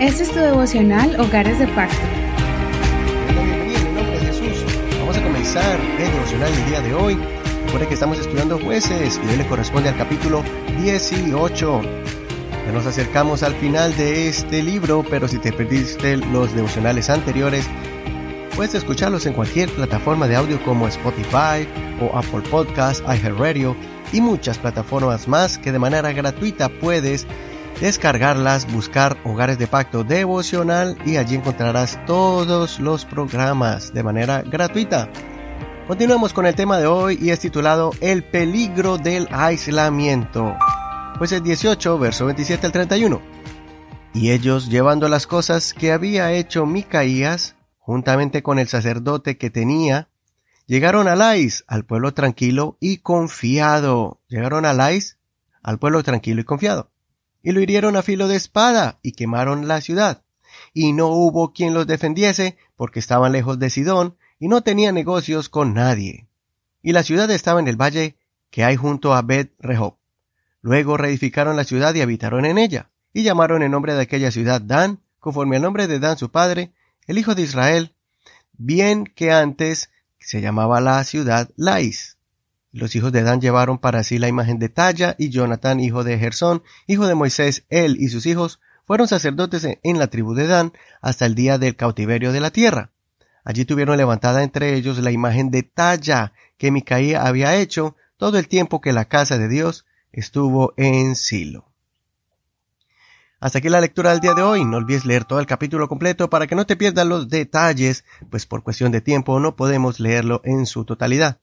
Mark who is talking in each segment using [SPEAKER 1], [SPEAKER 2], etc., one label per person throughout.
[SPEAKER 1] Este es tu devocional Hogares de Pacto.
[SPEAKER 2] Bienvenido, en nombre de Jesús. Vamos a comenzar el devocional del día de hoy. Recuerden que estamos estudiando jueces y hoy le corresponde al capítulo 18. Ya nos acercamos al final de este libro, pero si te perdiste los devocionales anteriores, puedes escucharlos en cualquier plataforma de audio como Spotify o Apple Podcasts, iHeartRadio y muchas plataformas más que de manera gratuita puedes descargarlas, buscar Hogares de Pacto Devocional y allí encontrarás todos los programas de manera gratuita. Continuamos con el tema de hoy y es titulado El peligro del aislamiento. Pues el 18, verso 27 al 31. Y ellos llevando las cosas que había hecho Micaías, juntamente con el sacerdote que tenía, llegaron a Lais, al pueblo tranquilo y confiado. Llegaron a Lais, al pueblo tranquilo y confiado y lo hirieron a filo de espada y quemaron la ciudad. Y no hubo quien los defendiese, porque estaban lejos de Sidón y no tenían negocios con nadie. Y la ciudad estaba en el valle que hay junto a Bet Rehob. Luego reedificaron la ciudad y habitaron en ella, y llamaron el nombre de aquella ciudad Dan, conforme al nombre de Dan su padre, el hijo de Israel, bien que antes se llamaba la ciudad Lais. Los hijos de Dan llevaron para sí la imagen de Talla, y Jonathan, hijo de Gersón, hijo de Moisés, él y sus hijos, fueron sacerdotes en la tribu de Dan hasta el día del cautiverio de la tierra. Allí tuvieron levantada entre ellos la imagen de Talla que Micaía había hecho todo el tiempo que la casa de Dios estuvo en Silo. Hasta aquí la lectura del día de hoy. No olvides leer todo el capítulo completo para que no te pierdas los detalles, pues por cuestión de tiempo no podemos leerlo en su totalidad.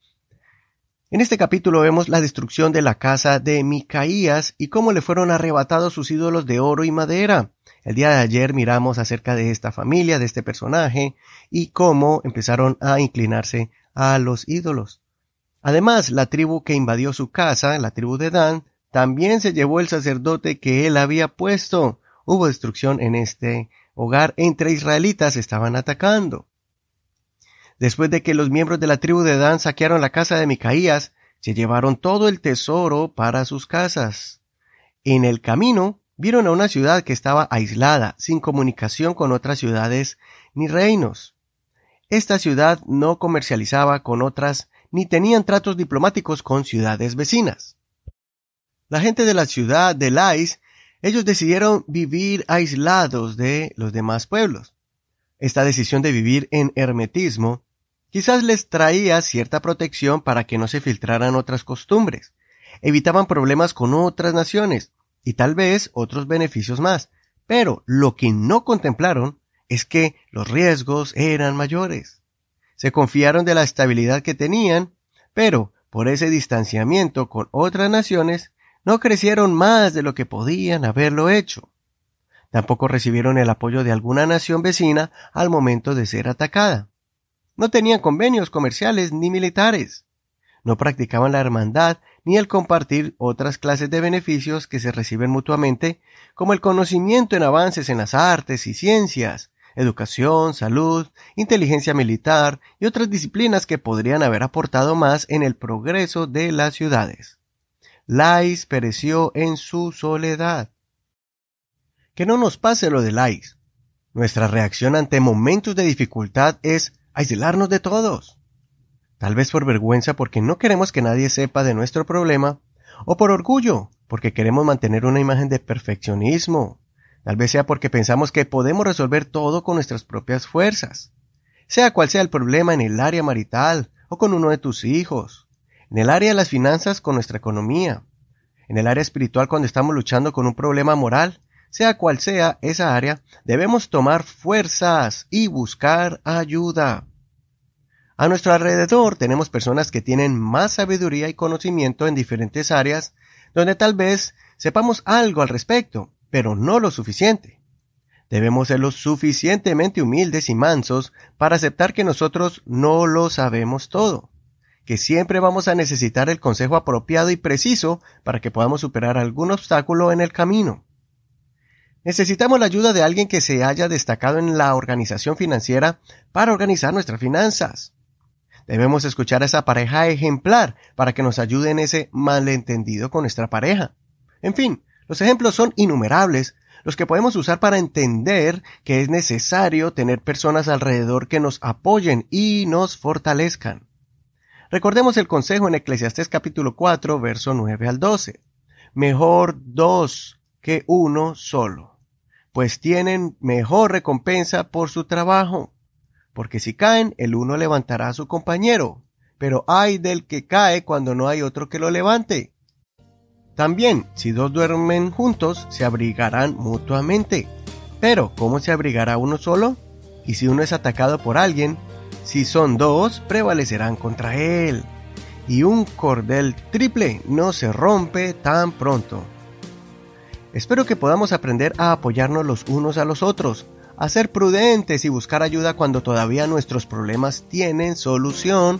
[SPEAKER 2] En este capítulo vemos la destrucción de la casa de Micaías y cómo le fueron arrebatados sus ídolos de oro y madera. El día de ayer miramos acerca de esta familia, de este personaje, y cómo empezaron a inclinarse a los ídolos. Además, la tribu que invadió su casa, la tribu de Dan, también se llevó el sacerdote que él había puesto. Hubo destrucción en este hogar entre israelitas estaban atacando. Después de que los miembros de la tribu de Dan saquearon la casa de Micaías, se llevaron todo el tesoro para sus casas. En el camino vieron a una ciudad que estaba aislada, sin comunicación con otras ciudades ni reinos. Esta ciudad no comercializaba con otras ni tenían tratos diplomáticos con ciudades vecinas. La gente de la ciudad de Lais, ellos decidieron vivir aislados de los demás pueblos. Esta decisión de vivir en hermetismo quizás les traía cierta protección para que no se filtraran otras costumbres, evitaban problemas con otras naciones y tal vez otros beneficios más, pero lo que no contemplaron es que los riesgos eran mayores. Se confiaron de la estabilidad que tenían, pero por ese distanciamiento con otras naciones no crecieron más de lo que podían haberlo hecho. Tampoco recibieron el apoyo de alguna nación vecina al momento de ser atacada. No tenían convenios comerciales ni militares. No practicaban la hermandad ni el compartir otras clases de beneficios que se reciben mutuamente, como el conocimiento en avances en las artes y ciencias, educación, salud, inteligencia militar y otras disciplinas que podrían haber aportado más en el progreso de las ciudades. Lais pereció en su soledad. Que no nos pase lo de Lais. Nuestra reacción ante momentos de dificultad es aislarnos de todos. Tal vez por vergüenza porque no queremos que nadie sepa de nuestro problema, o por orgullo, porque queremos mantener una imagen de perfeccionismo. Tal vez sea porque pensamos que podemos resolver todo con nuestras propias fuerzas. Sea cual sea el problema en el área marital o con uno de tus hijos, en el área de las finanzas con nuestra economía, en el área espiritual cuando estamos luchando con un problema moral, sea cual sea esa área, debemos tomar fuerzas y buscar ayuda. A nuestro alrededor tenemos personas que tienen más sabiduría y conocimiento en diferentes áreas donde tal vez sepamos algo al respecto, pero no lo suficiente. Debemos ser lo suficientemente humildes y mansos para aceptar que nosotros no lo sabemos todo, que siempre vamos a necesitar el consejo apropiado y preciso para que podamos superar algún obstáculo en el camino. Necesitamos la ayuda de alguien que se haya destacado en la organización financiera para organizar nuestras finanzas. Debemos escuchar a esa pareja ejemplar para que nos ayude en ese malentendido con nuestra pareja. En fin, los ejemplos son innumerables, los que podemos usar para entender que es necesario tener personas alrededor que nos apoyen y nos fortalezcan. Recordemos el consejo en Eclesiastés capítulo 4, verso 9 al 12. Mejor dos que uno solo, pues tienen mejor recompensa por su trabajo. Porque si caen, el uno levantará a su compañero, pero hay del que cae cuando no hay otro que lo levante. También, si dos duermen juntos, se abrigarán mutuamente. Pero, ¿cómo se abrigará uno solo? Y si uno es atacado por alguien, si son dos, prevalecerán contra él. Y un cordel triple no se rompe tan pronto. Espero que podamos aprender a apoyarnos los unos a los otros, a ser prudentes y buscar ayuda cuando todavía nuestros problemas tienen solución,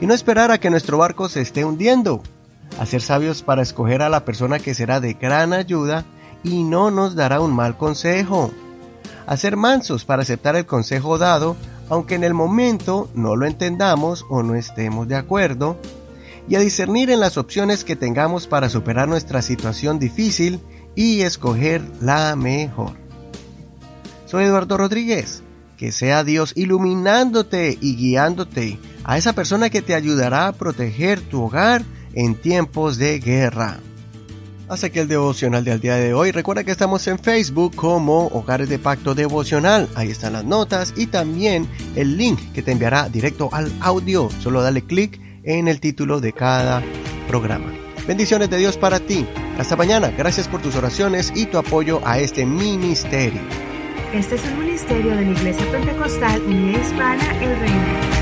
[SPEAKER 2] y no esperar a que nuestro barco se esté hundiendo, a ser sabios para escoger a la persona que será de gran ayuda y no nos dará un mal consejo, a ser mansos para aceptar el consejo dado aunque en el momento no lo entendamos o no estemos de acuerdo, y a discernir en las opciones que tengamos para superar nuestra situación difícil y escoger la mejor. Soy Eduardo Rodríguez. Que sea Dios iluminándote y guiándote a esa persona que te ayudará a proteger tu hogar en tiempos de guerra. Hasta aquí el devocional del día de hoy. Recuerda que estamos en Facebook como Hogares de Pacto Devocional. Ahí están las notas y también el link que te enviará directo al audio. Solo dale clic en el título de cada programa. Bendiciones de Dios para ti. Hasta mañana. Gracias por tus oraciones y tu apoyo a este ministerio.
[SPEAKER 1] Este es el ministerio de la Iglesia Pentecostal Unida Hispana El Reino.